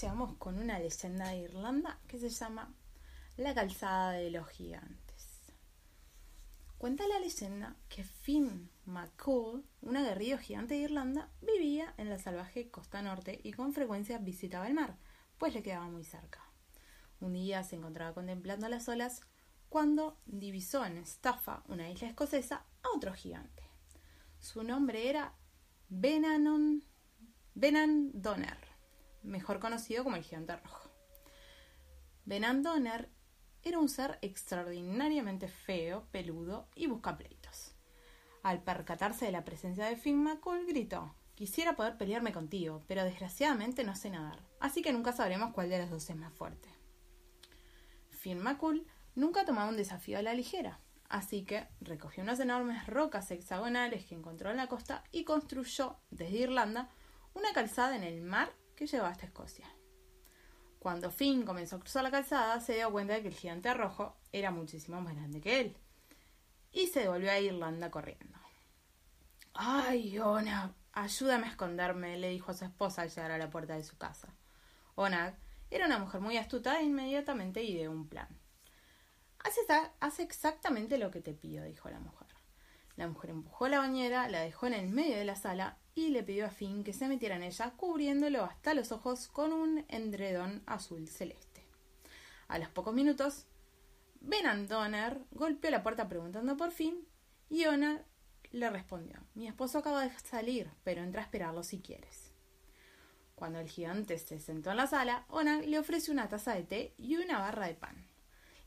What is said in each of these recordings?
Llegamos con una leyenda de Irlanda que se llama La calzada de los gigantes. Cuenta la leyenda que Finn McCool, un aguerrido gigante de Irlanda, vivía en la salvaje costa norte y con frecuencia visitaba el mar, pues le quedaba muy cerca. Un día se encontraba contemplando las olas cuando divisó en Staffa, una isla escocesa, a otro gigante. Su nombre era Benanon, Benan Donner, mejor conocido como el gigante rojo. Benan Donner era un ser extraordinariamente feo, peludo y busca pleitos. Al percatarse de la presencia de Finn McCool, gritó: Quisiera poder pelearme contigo, pero desgraciadamente no sé nadar, así que nunca sabremos cuál de los dos es más fuerte. Finn McCool nunca tomaba un desafío a la ligera, así que recogió unas enormes rocas hexagonales que encontró en la costa y construyó, desde Irlanda, una calzada en el mar que llevaba hasta Escocia. Cuando Finn comenzó a cruzar la calzada, se dio cuenta de que el gigante rojo era muchísimo más grande que él, y se devolvió a Irlanda corriendo. ¡Ay, Onag! Ayúdame a esconderme, le dijo a su esposa al llegar a la puerta de su casa. Onag era una mujer muy astuta e inmediatamente ideó un plan. Hace, exactamente lo que te pido, dijo la mujer. La mujer empujó la bañera, la dejó en el medio de la sala y le pidió a Finn que se metiera en ella, cubriéndolo hasta los ojos con un endredón azul celeste. A los pocos minutos, Ben Donner golpeó la puerta preguntando por Finn y Ona le respondió: Mi esposo acaba de salir, pero entra a esperarlo si quieres. Cuando el gigante se sentó en la sala, Ona le ofreció una taza de té y una barra de pan.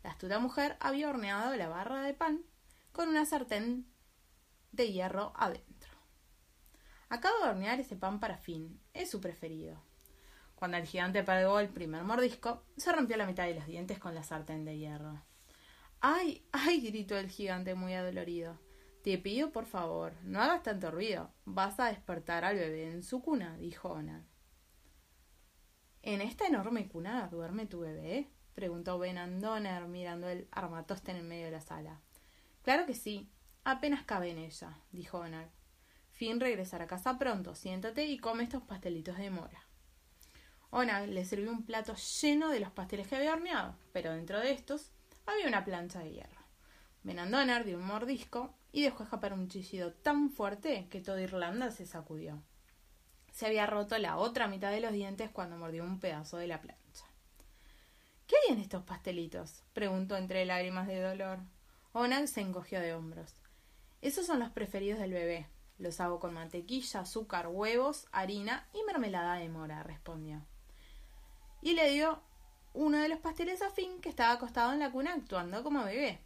La astuta mujer había horneado la barra de pan con una sartén de hierro adentro. Acabo de hornear ese pan para Finn. Es su preferido. Cuando el gigante pegó el primer mordisco, se rompió la mitad de los dientes con la sartén de hierro. ¡Ay! ¡Ay! gritó el gigante muy adolorido. Te pido, por favor, no hagas tanto ruido. Vas a despertar al bebé en su cuna, dijo Ona. ¿En esta enorme cuna duerme tu bebé? preguntó Ben Andoner mirando el armatoste en el medio de la sala. Claro que sí, apenas cabe en ella, dijo Onag. Fin regresar a casa pronto, siéntate y come estos pastelitos de mora. Onag le sirvió un plato lleno de los pasteles que había horneado, pero dentro de estos había una plancha de hierro. Ben Andoner dio un mordisco y dejó escapar un chillido tan fuerte que toda Irlanda se sacudió. Se había roto la otra mitad de los dientes cuando mordió un pedazo de la plancha. ¿Qué hay en estos pastelitos? preguntó entre lágrimas de dolor. Onag se encogió de hombros. Esos son los preferidos del bebé. Los hago con mantequilla, azúcar, huevos, harina y mermelada de mora, respondió. Y le dio uno de los pasteles a Finn que estaba acostado en la cuna actuando como bebé.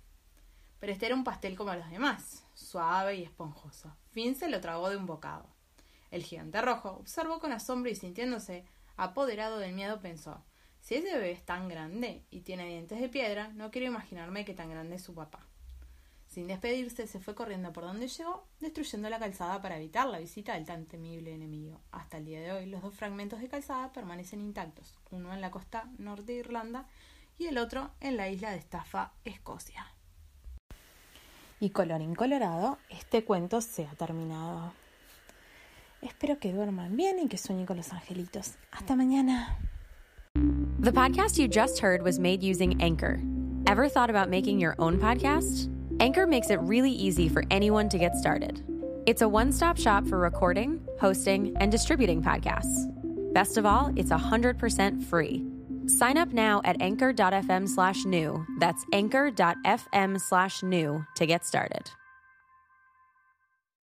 Pero este era un pastel como los demás, suave y esponjoso. Finn se lo tragó de un bocado. El gigante rojo observó con asombro y sintiéndose apoderado del miedo pensó si ese bebé es tan grande y tiene dientes de piedra, no quiero imaginarme que tan grande es su papá. Sin despedirse, se fue corriendo por donde llegó, destruyendo la calzada para evitar la visita del tan temible enemigo. Hasta el día de hoy, los dos fragmentos de calzada permanecen intactos, uno en la costa norte de Irlanda y el otro en la isla de Staffa, Escocia. Y colorín colorado, este cuento se ha terminado. Espero que duerman bien y que sueñen con los angelitos. Hasta mañana. The podcast you just heard was made using Anchor. Ever thought about making your own podcast? Anchor makes it really easy for anyone to get started. It's a one stop shop for recording, hosting, and distributing podcasts. Best of all, it's 100% free. Sign up now at anchor.fm slash new. That's anchor.fm slash new to get started.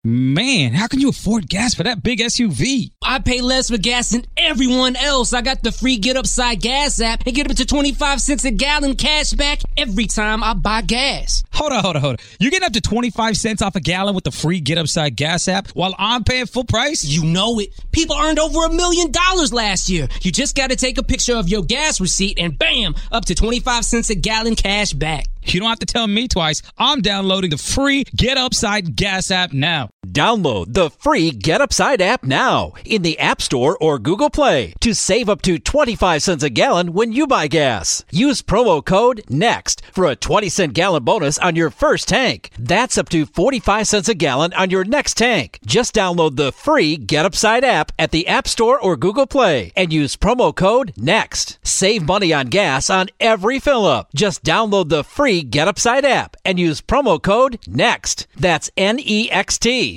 Man, how can you afford gas for that big SUV? I pay less for gas than everyone else. I got the free Get Upside Gas app and get up to 25 cents a gallon cash back every time I buy gas. Hold on, hold on, hold on. You're getting up to 25 cents off a gallon with the free Get Upside Gas app while I'm paying full price? You know it. People earned over a million dollars last year. You just got to take a picture of your gas receipt and bam, up to 25 cents a gallon cash back. You don't have to tell me twice. I'm downloading the free Get Upside Gas app now. Download the free Get Upside app now in the App Store or Google Play to save up to 25 cents a gallon when you buy gas. Use promo code NEXT for a 20 cent gallon bonus on your first tank. That's up to 45 cents a gallon on your next tank. Just download the free Get Upside app at the App Store or Google Play and use promo code NEXT. Save money on gas on every fill up. Just download the free Get Upside app and use promo code NEXT. That's N E X T.